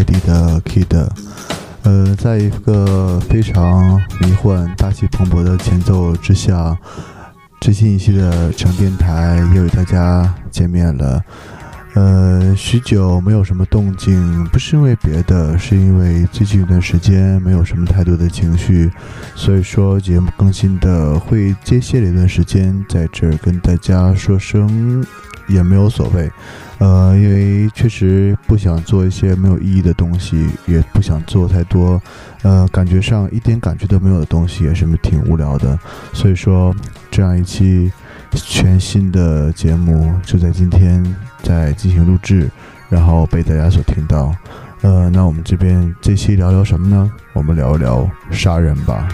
欢迎收听成电台，我是 KID 的 Kid。呃，在一个非常迷幻、大气磅礴的前奏之下，最新一期的成电台又与大家见面了。呃，许久没有什么动静，不是因为别的，是因为最近一段时间没有什么太多的情绪，所以说节目更新的会间歇了一段时间，在这儿跟大家说声也没有所谓。呃，因为确实不想做一些没有意义的东西，也不想做太多，呃，感觉上一点感觉都没有的东西，也是挺无聊的。所以说，这样一期全新的节目就在今天在进行录制，然后被大家所听到。呃，那我们这边这期聊聊什么呢？我们聊一聊杀人吧。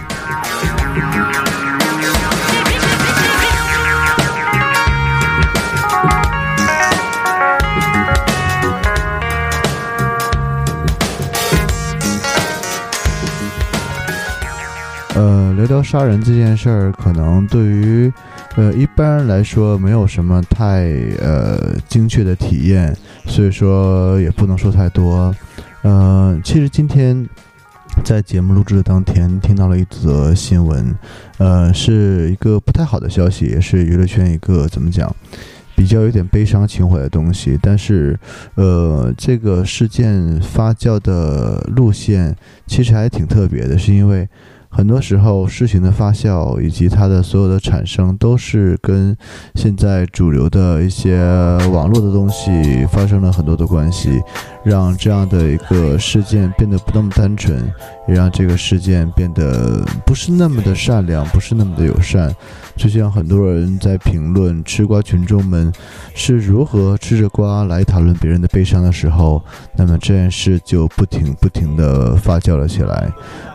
呃，聊聊杀人这件事儿，可能对于呃一般人来说没有什么太呃精确的体验，所以说也不能说太多。呃，其实今天在节目录制的当天，听到了一则新闻，呃，是一个不太好的消息，也是娱乐圈一个怎么讲，比较有点悲伤情怀的东西。但是，呃，这个事件发酵的路线其实还挺特别的，是因为。很多时候，事情的发酵以及它的所有的产生，都是跟现在主流的一些网络的东西发生了很多的关系，让这样的一个事件变得不那么单纯，也让这个事件变得不是那么的善良，不是那么的友善。就像很多人在评论吃瓜群众们是如何吃着瓜来讨论别人的悲伤的时候，那么这件事就不停不停的发酵了起来。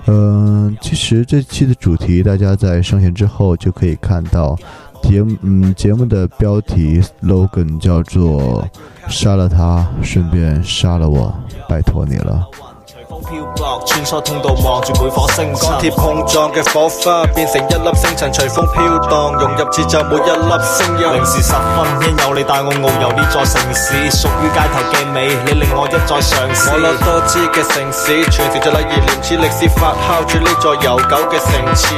嗯，其实其实这期的主题大家在上线之后就可以看到，节嗯节目的标题 logan 叫做“杀了他，顺便杀了我，拜托你了”。漂泊穿梭通道，望住每颗星辰。钢铁碰撞嘅火花，变成一粒星辰，随风飘荡，融入节奏每一粒声音。零时十分，因有你带我遨游呢座城市，属于街头嘅美，你令我一再尝试。我落多姿嘅城市，传承着礼仪廉耻，历史发酵住呢座悠久嘅城池。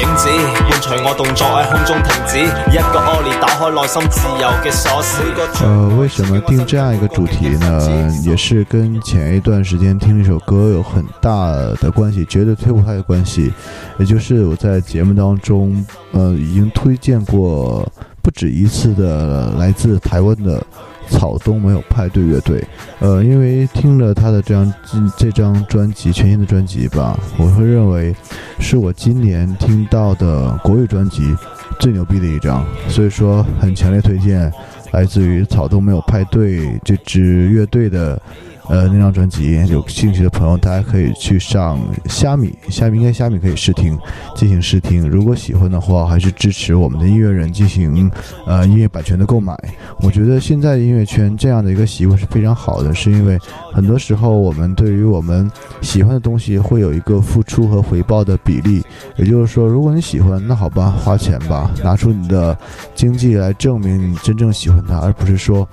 影子伴随我动作喺空中停止，一个 ollie 打开内心自由嘅锁匙。呃，为什么定这样一个主题呢？也是跟前一段时间听一首歌。都有很大的关系，绝对推不开的关系，也就是我在节目当中，呃，已经推荐过不止一次的来自台湾的草东没有派对乐队，呃，因为听了他的这张这张专辑全新的专辑吧，我会认为是我今年听到的国语专辑最牛逼的一张，所以说很强烈推荐来自于草东没有派对这支乐队的。呃，那张专辑有兴趣的朋友，大家可以去上虾米，虾米应该虾米可以试听，进行试听。如果喜欢的话，还是支持我们的音乐人进行呃音乐版权的购买。我觉得现在音乐圈这样的一个习惯是非常好的，是因为很多时候我们对于我们喜欢的东西会有一个付出和回报的比例。也就是说，如果你喜欢，那好吧，花钱吧，拿出你的经济来证明你真正喜欢它，而不是说。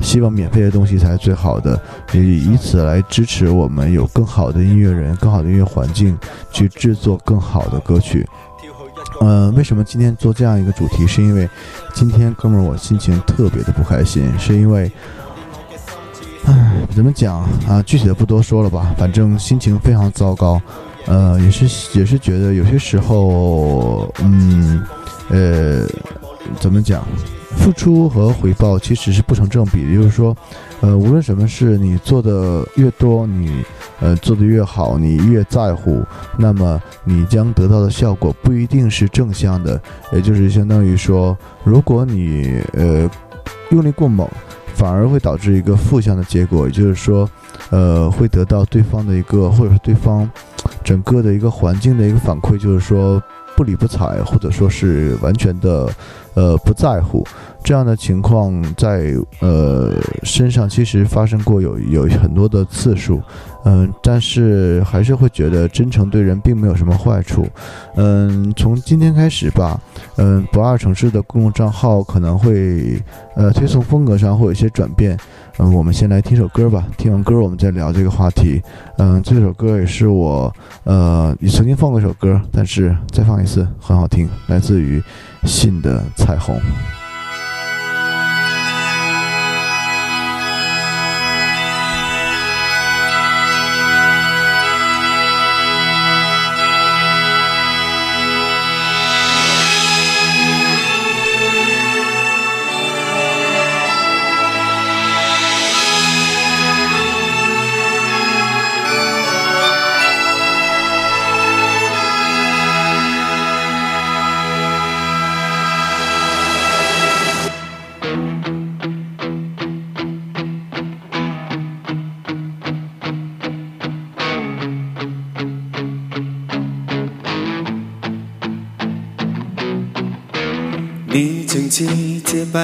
希望免费的东西才是最好的，也以此来支持我们有更好的音乐人、更好的音乐环境去制作更好的歌曲。嗯，为什么今天做这样一个主题？是因为今天哥们儿我心情特别的不开心，是因为，唉，怎么讲啊？具体的不多说了吧，反正心情非常糟糕。呃，也是也是觉得有些时候，嗯，呃，怎么讲？付出和回报其实是不成正比的，就是说，呃，无论什么事，你做的越多，你呃做的越好，你越在乎，那么你将得到的效果不一定是正向的，也就是相当于说，如果你呃用力过猛，反而会导致一个负向的结果，也就是说，呃，会得到对方的一个或者是对方整个的一个环境的一个反馈，就是说不理不睬，或者说是完全的。呃不在乎。这样的情况在呃身上其实发生过有有很多的次数，嗯，但是还是会觉得真诚对人并没有什么坏处，嗯，从今天开始吧，嗯，不二城市的公众账号可能会呃推送风格上会有一些转变，嗯，我们先来听首歌吧，听完歌我们再聊这个话题，嗯，这首歌也是我呃你曾经放过一首歌，但是再放一次很好听，来自于信的彩虹。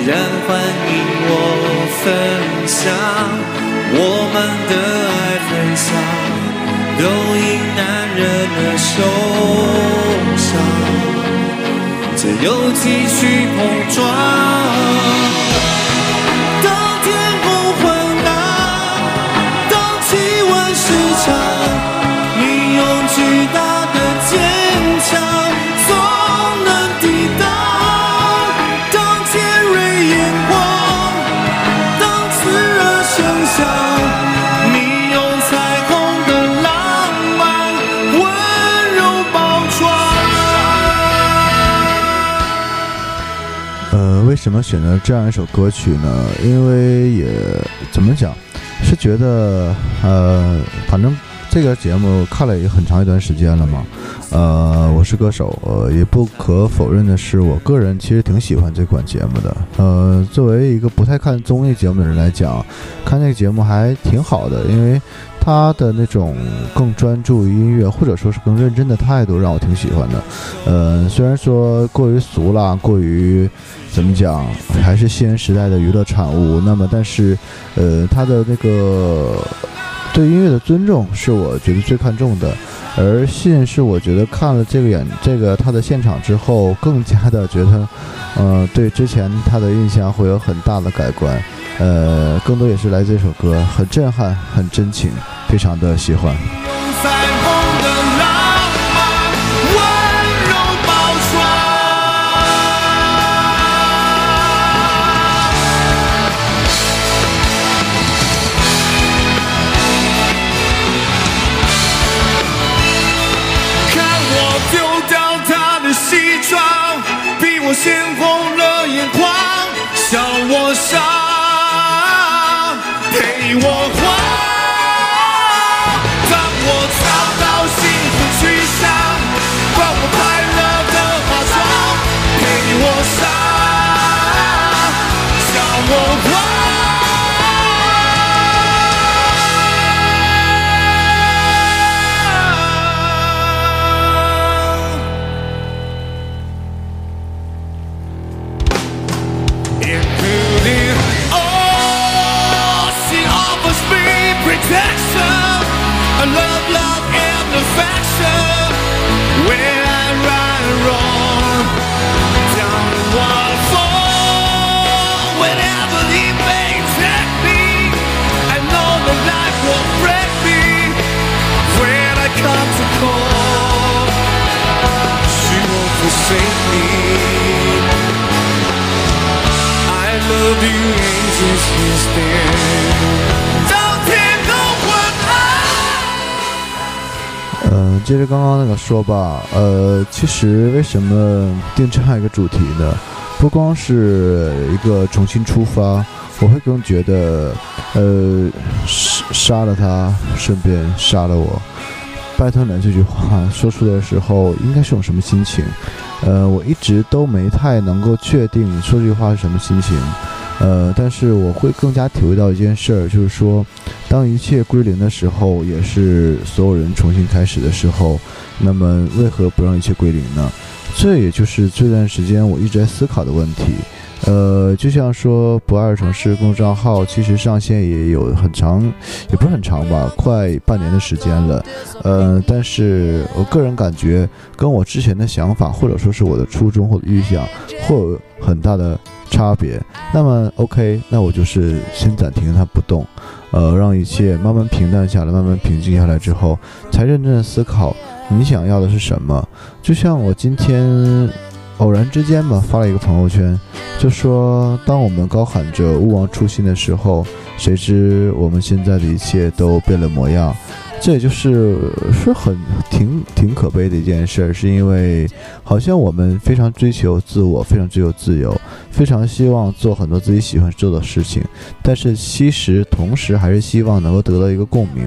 依然欢迎我分享我们的爱，分享都因男人的受伤，只有继续碰撞。什么选择这样一首歌曲呢？因为也怎么讲，是觉得呃，反正这个节目看了也很长一段时间了嘛。呃，我是歌手，呃，也不可否认的是，我个人其实挺喜欢这款节目的。呃，作为一个不太看综艺节目的人来讲，看这个节目还挺好的，因为他的那种更专注于音乐，或者说是更认真的态度，让我挺喜欢的。呃，虽然说过于俗了，过于。怎么讲，还是新人时代的娱乐产物。那么，但是，呃，他的那个对音乐的尊重是我觉得最看重的。而信是我觉得看了这个演这个他的现场之后，更加的觉得，呃，对之前他的印象会有很大的改观。呃，更多也是来自这首歌，很震撼，很真情，非常的喜欢。看我丢掉他的西装，比我先。我说吧，呃，其实为什么定这样一个主题呢？不光是一个重新出发，我会更觉得，呃，杀杀了他，顺便杀了我。拜托你这句话说出的时候，应该是种什么心情？呃，我一直都没太能够确定说这句话是什么心情。呃，但是我会更加体会到一件事儿，就是说，当一切归零的时候，也是所有人重新开始的时候。那么，为何不让一切归零呢？这也就是这段时间我一直在思考的问题。呃，就像说不二城市公众号，其实上线也有很长，也不是很长吧，快半年的时间了。呃，但是我个人感觉，跟我之前的想法，或者说是我的初衷或者预想，会有很大的差别。那么，OK，那我就是先暂停它不动，呃，让一切慢慢平淡下来，慢慢平静下来之后，才认真的思考你想要的是什么。就像我今天。偶然之间吧，发了一个朋友圈，就说当我们高喊着勿忘初心的时候，谁知我们现在的一切都变了模样。这也就是是很挺挺可悲的一件事，是因为好像我们非常追求自我，非常追求自由，非常希望做很多自己喜欢做的事情，但是其实同时还是希望能够得到一个共鸣。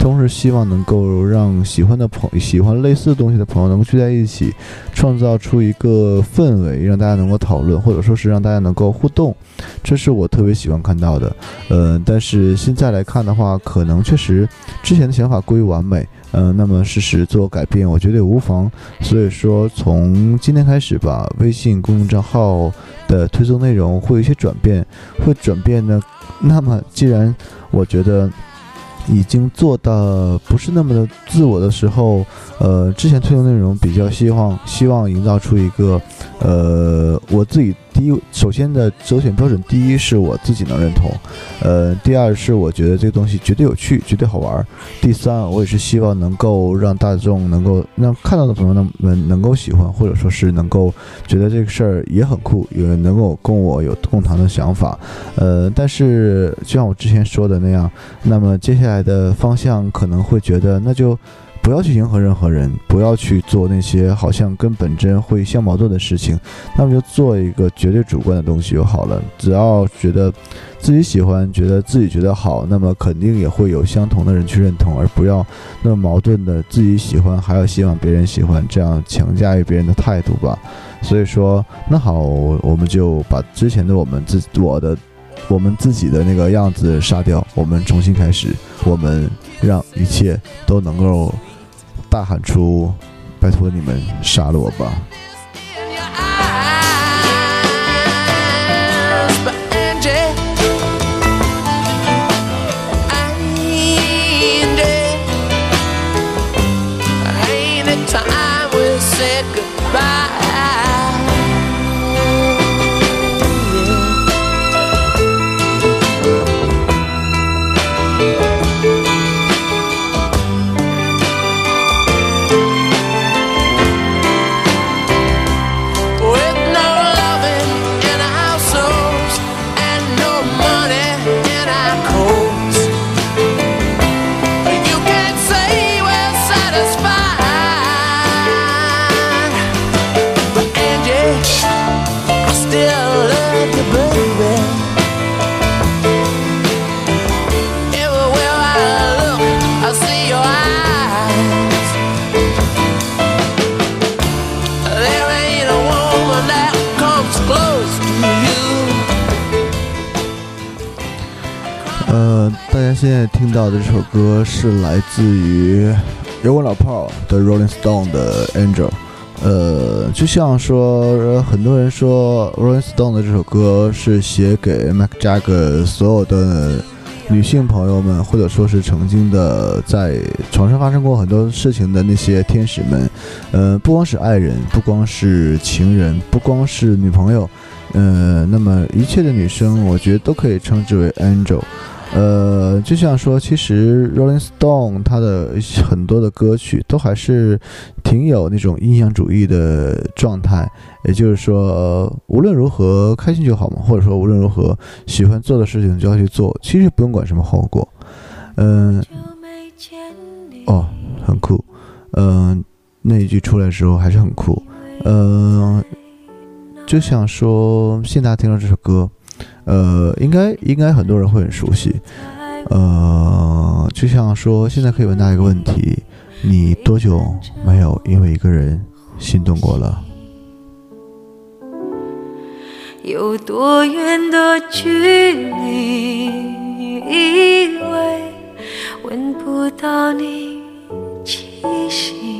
同时希望能够让喜欢的朋喜欢类似东西的朋友能够聚在一起，创造出一个氛围，让大家能够讨论，或者说是让大家能够互动，这是我特别喜欢看到的。呃，但是现在来看的话，可能确实之前的想法过于完美，呃，那么适时做改变，我觉得也无妨。所以说，从今天开始吧，微信公众账号的推送内容会有一些转变，会转变呢。那么既然我觉得。已经做的不是那么的自我的时候，呃，之前推送内容比较希望希望营造出一个，呃，我自己。第一，首先的择选标准，第一是我自己能认同，呃，第二是我觉得这个东西绝对有趣，绝对好玩，第三，我也是希望能够让大众能够让看到的朋友们能够喜欢，或者说是能够觉得这个事儿也很酷，也能够跟我有共同的想法，呃，但是就像我之前说的那样，那么接下来的方向可能会觉得那就。不要去迎合任何人，不要去做那些好像跟本真会相矛盾的事情，那么就做一个绝对主观的东西就好了。只要觉得自己喜欢，觉得自己觉得好，那么肯定也会有相同的人去认同，而不要那么矛盾的自己喜欢还要希望别人喜欢，这样强加于别人的态度吧。所以说，那好，我们就把之前的我们自我的我们自己的那个样子杀掉，我们重新开始，我们让一切都能够。大喊出：“拜托你们杀了我吧！”现在听到的这首歌是来自于摇滚老炮儿的 Rolling Stone 的 Angel，呃，就像说很多人说 Rolling Stone 的这首歌是写给 Mac Jagger 所有的女性朋友们，或者说是曾经的在床上发生过很多事情的那些天使们，呃，不光是爱人，不光是情人，不光是女朋友，呃，那么一切的女生，我觉得都可以称之为 Angel。呃，就像说，其实 Rolling Stone 它的很多的歌曲都还是挺有那种印象主义的状态，也就是说，无论如何开心就好嘛，或者说无论如何喜欢做的事情就要去做，其实不用管什么后果。嗯，哦，很酷。嗯，那一句出来的时候还是很酷。嗯，就想说，现在听到这首歌，呃，应该应该很多人会很熟悉。呃，就像说，现在可以问大家一个问题：你多久没有因为一个人心动过了？有多远的距离，以为闻不到你气息，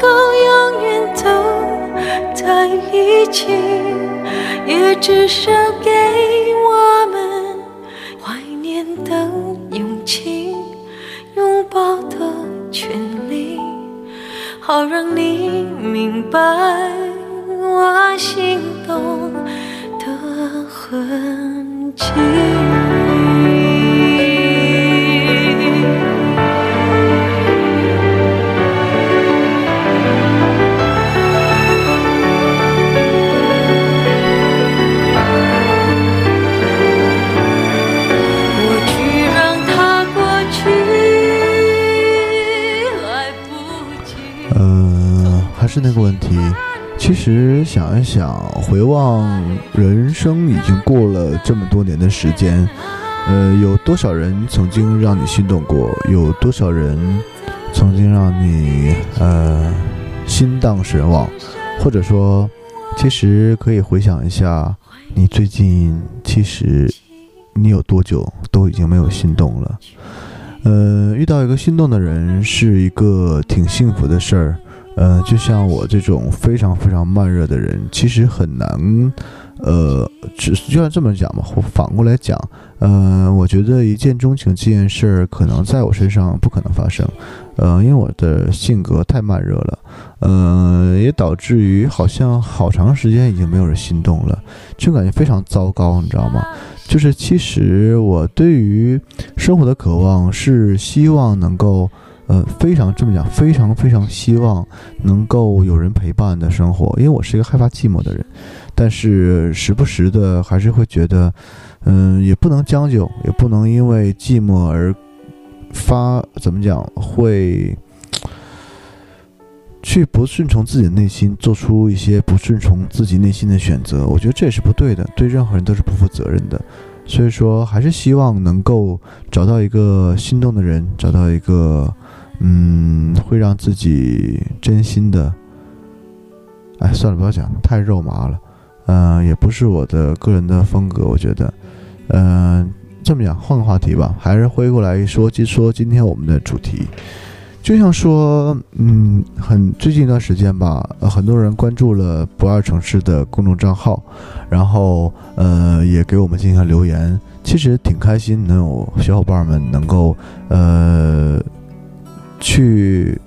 够永远走在一起，也至少给我们怀念的勇气，拥抱的权利，好让你明白我心动的痕迹。那个问题。其实想一想，回望人生已经过了这么多年的时间，呃，有多少人曾经让你心动过？有多少人曾经让你呃心荡神往？或者说，其实可以回想一下，你最近其实你有多久都已经没有心动了？呃，遇到一个心动的人是一个挺幸福的事儿。呃，就像我这种非常非常慢热的人，其实很难。呃，只就像这么讲吧，或反过来讲，呃，我觉得一见钟情这件事儿可能在我身上不可能发生。呃，因为我的性格太慢热了，呃，也导致于好像好长时间已经没有人心动了，就感觉非常糟糕，你知道吗？就是其实我对于生活的渴望是希望能够。呃，非常这么讲，非常非常希望能够有人陪伴的生活，因为我是一个害怕寂寞的人，但是时不时的还是会觉得，嗯，也不能将就，也不能因为寂寞而发怎么讲，会去不顺从自己的内心，做出一些不顺从自己内心的选择，我觉得这也是不对的，对任何人都是不负责任的。所以说，还是希望能够找到一个心动的人，找到一个。嗯，会让自己真心的。哎，算了，不要讲，太肉麻了。嗯，也不是我的个人的风格，我觉得。嗯，这么讲，换个话题吧，还是回过来说，就说今天我们的主题，就像说，嗯，很最近一段时间吧，很多人关注了不二城市的公众账号，然后呃，也给我们进行留言，其实挺开心，能有小伙伴们能够呃。去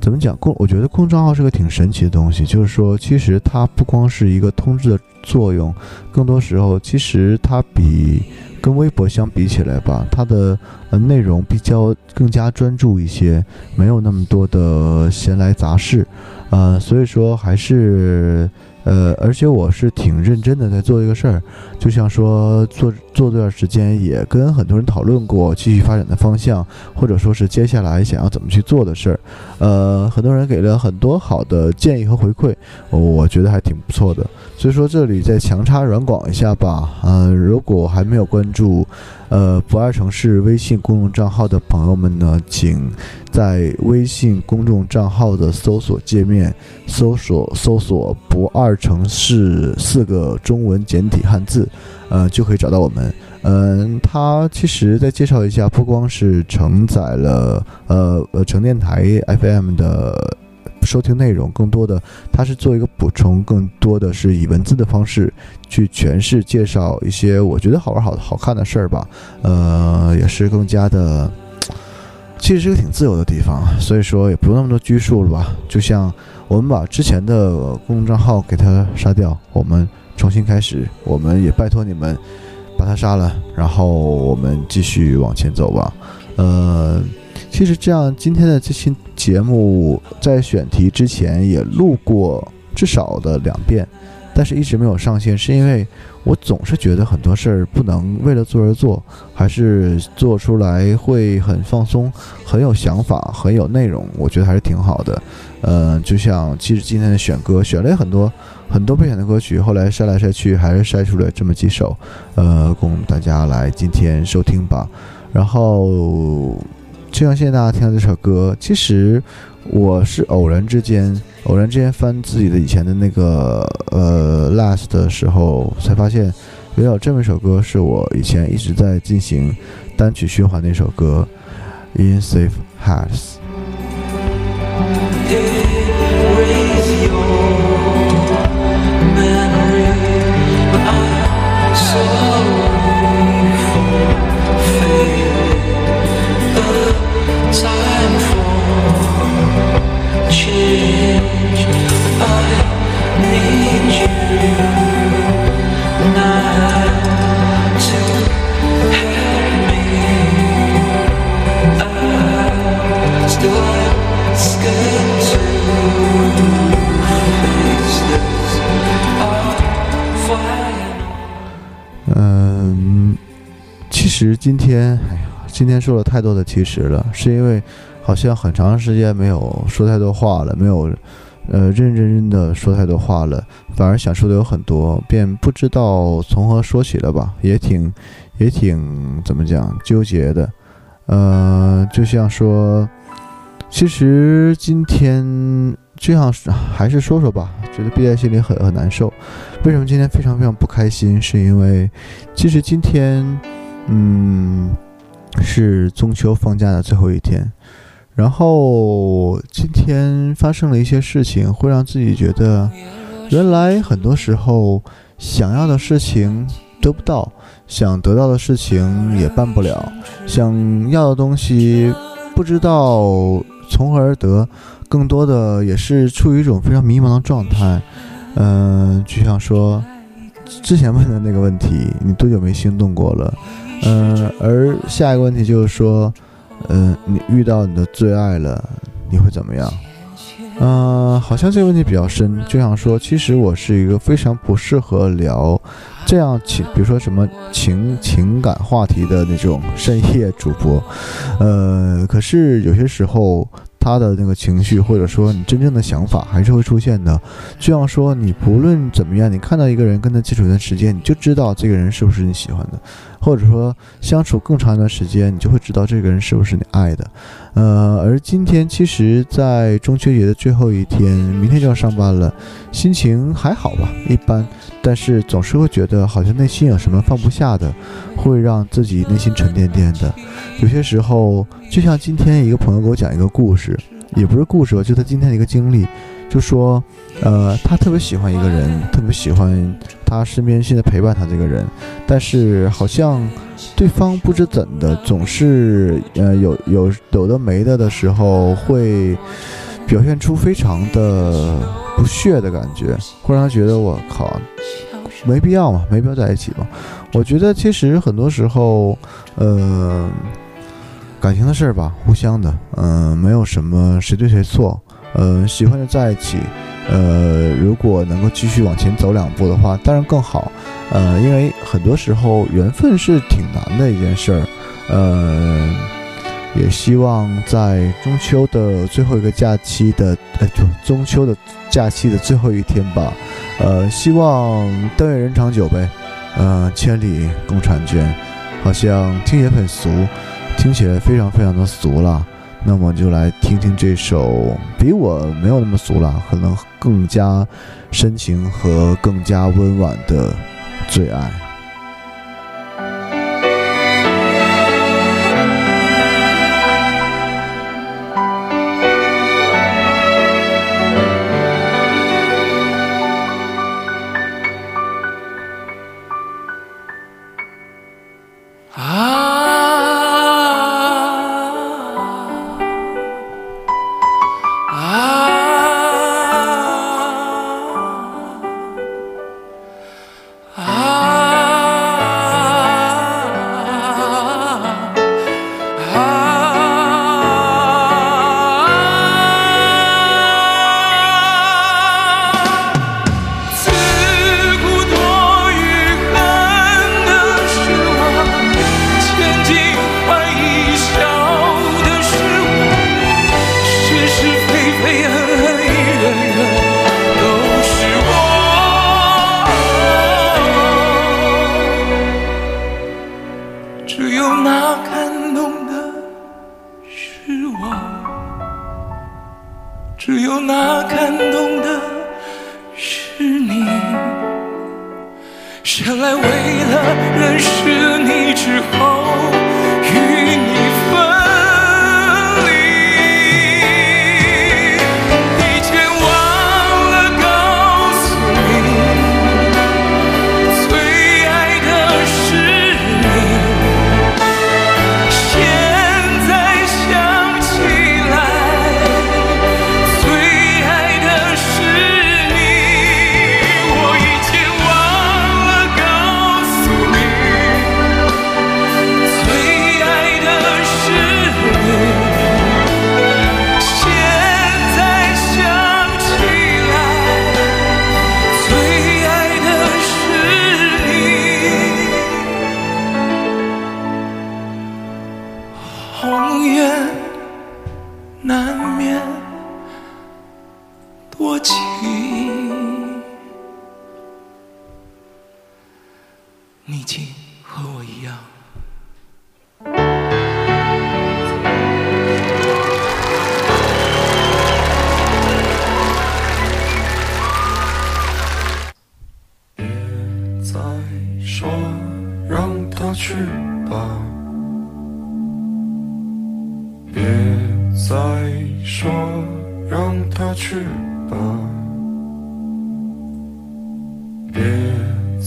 怎么讲公？我觉得公众账号是个挺神奇的东西，就是说，其实它不光是一个通知的作用，更多时候，其实它比跟微博相比起来吧，它的呃内容比较更加专注一些，没有那么多的闲来杂事，呃，所以说还是。呃，而且我是挺认真的在做一个事儿，就像说做做这段时间也跟很多人讨论过继续发展的方向，或者说是接下来想要怎么去做的事儿。呃，很多人给了很多好的建议和回馈，我觉得还挺不错的。所以说这里再强插软广一下吧。呃，如果还没有关注呃不二城市微信公众账号的朋友们呢，请在微信公众账号的搜索界面搜索搜索不二。城市四个中文简体汉字，呃，就可以找到我们。嗯，它其实再介绍一下，不光是承载了呃呃成电台 FM 的收听内容，更多的它是做一个补充，更多的是以文字的方式去诠释介绍一些我觉得好玩好好看的事儿吧。呃，也是更加的其实是个挺自由的地方，所以说也不用那么多拘束了吧。就像我们把之前的公众账号给它杀掉，我们重新开始，我们也拜托你们把他杀了，然后我们继续往前走吧。呃，其实这样今天的这期节目在选题之前也录过至少的两遍，但是一直没有上线，是因为。我总是觉得很多事儿不能为了做而做，还是做出来会很放松、很有想法、很有内容。我觉得还是挺好的。嗯，就像其实今天的选歌，选了很多很多备选的歌曲，后来筛来筛去，还是筛出了这么几首，呃，供大家来今天收听吧。然后，就像现在大家听到这首歌，其实我是偶然之间。偶然之间翻自己的以前的那个呃 last 的时候，才发现，原来有这么一首歌是我以前一直在进行单曲循环的一首歌，《In Safe Hands》。今天说了太多的其实了，是因为好像很长时间没有说太多话了，没有。呃，认认真的说太多话了，反而想说的有很多，便不知道从何说起了吧，也挺，也挺怎么讲纠结的。呃，就像说，其实今天就像还是说说吧，觉得憋在心里很很难受。为什么今天非常非常不开心？是因为其实今天，嗯，是中秋放假的最后一天。然后今天发生了一些事情，会让自己觉得，原来很多时候想要的事情得不到，想得到的事情也办不了，想要的东西不知道从何而得，更多的也是处于一种非常迷茫的状态。嗯，就像说之前问的那个问题，你多久没心动过了？嗯，而下一个问题就是说。嗯，你遇到你的最爱了，你会怎么样？嗯，好像这个问题比较深，就想说，其实我是一个非常不适合聊这样情，比如说什么情情感话题的那种深夜主播。呃，可是有些时候。他的那个情绪，或者说你真正的想法，还是会出现的。就像说，你不论怎么样，你看到一个人跟他接触一段时间，你就知道这个人是不是你喜欢的；或者说相处更长一段时间，你就会知道这个人是不是你爱的。呃，而今天其实，在中秋节的最后一天，明天就要上班了，心情还好吧？一般，但是总是会觉得好像内心有什么放不下的，会让自己内心沉甸甸的。有些时候，就像今天一个朋友给我讲一个故事，也不是故事吧，就他今天的一个经历，就说，呃，他特别喜欢一个人，特别喜欢他身边现在陪伴他这个人，但是好像对方不知怎的，总是呃有有有的没的的时候，会表现出非常的不屑的感觉，会让他觉得我靠，没必要嘛，没必要在一起嘛。我觉得其实很多时候，呃。感情的事儿吧，互相的，嗯，没有什么谁对谁错，呃，喜欢就在一起，呃，如果能够继续往前走两步的话，当然更好，呃，因为很多时候缘分是挺难的一件事儿，呃，也希望在中秋的最后一个假期的，呃，就中秋的假期的最后一天吧，呃，希望但愿人长久呗，呃，千里共婵娟，好像听起来很俗。听起来非常非常的俗了，那么就来听听这首比我没有那么俗了，可能更加深情和更加温婉的《最爱》。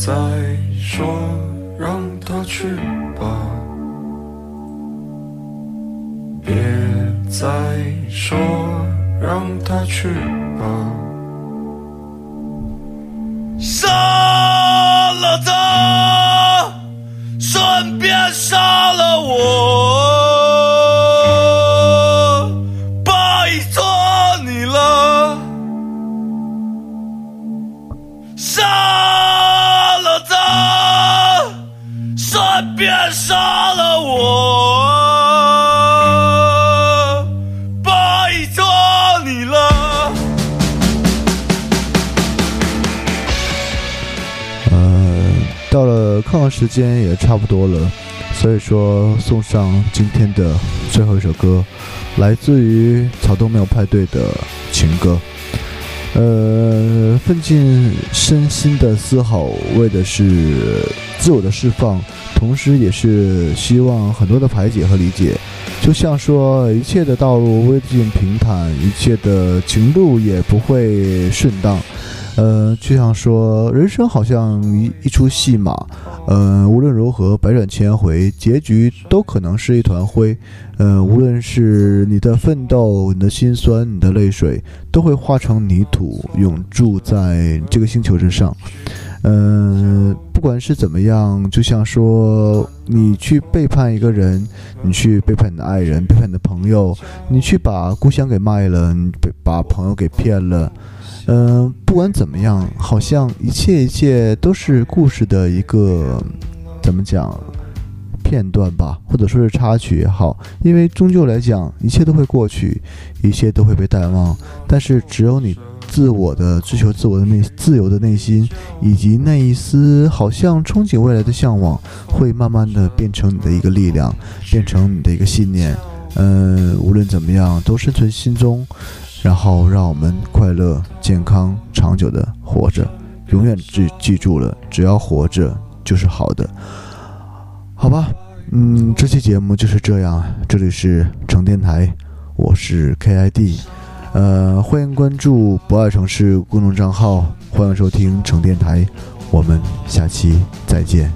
再说，让他去时间也差不多了，所以说送上今天的最后一首歌，来自于草东没有派对的情歌。呃，奋进身心的嘶吼，为的是自我的释放，同时也是希望很多的排解和理解。就像说，一切的道路未尽平坦，一切的情路也不会顺当。呃，就像说，人生好像一一出戏码，呃，无论如何百转千回，结局都可能是一团灰。呃，无论是你的奋斗、你的辛酸、你的泪水，都会化成泥土，永驻在这个星球之上。呃，不管是怎么样，就像说，你去背叛一个人，你去背叛你的爱人，背叛你的朋友，你去把故乡给卖了，你把朋友给骗了。嗯、不管怎么样，好像一切一切都是故事的一个怎么讲片段吧，或者说是插曲也好，因为终究来讲，一切都会过去，一切都会被淡忘，但是只有你自我的追求、自我的内自由的内心，以及那一丝好像憧憬未来的向往，会慢慢的变成你的一个力量，变成你的一个信念。嗯，无论怎么样，都生存心中。然后让我们快乐、健康、长久的活着，永远记记住了，只要活着就是好的，好吧？嗯，这期节目就是这样，这里是成电台，我是 KID，呃，欢迎关注不爱城市公众账号，欢迎收听成电台，我们下期再见。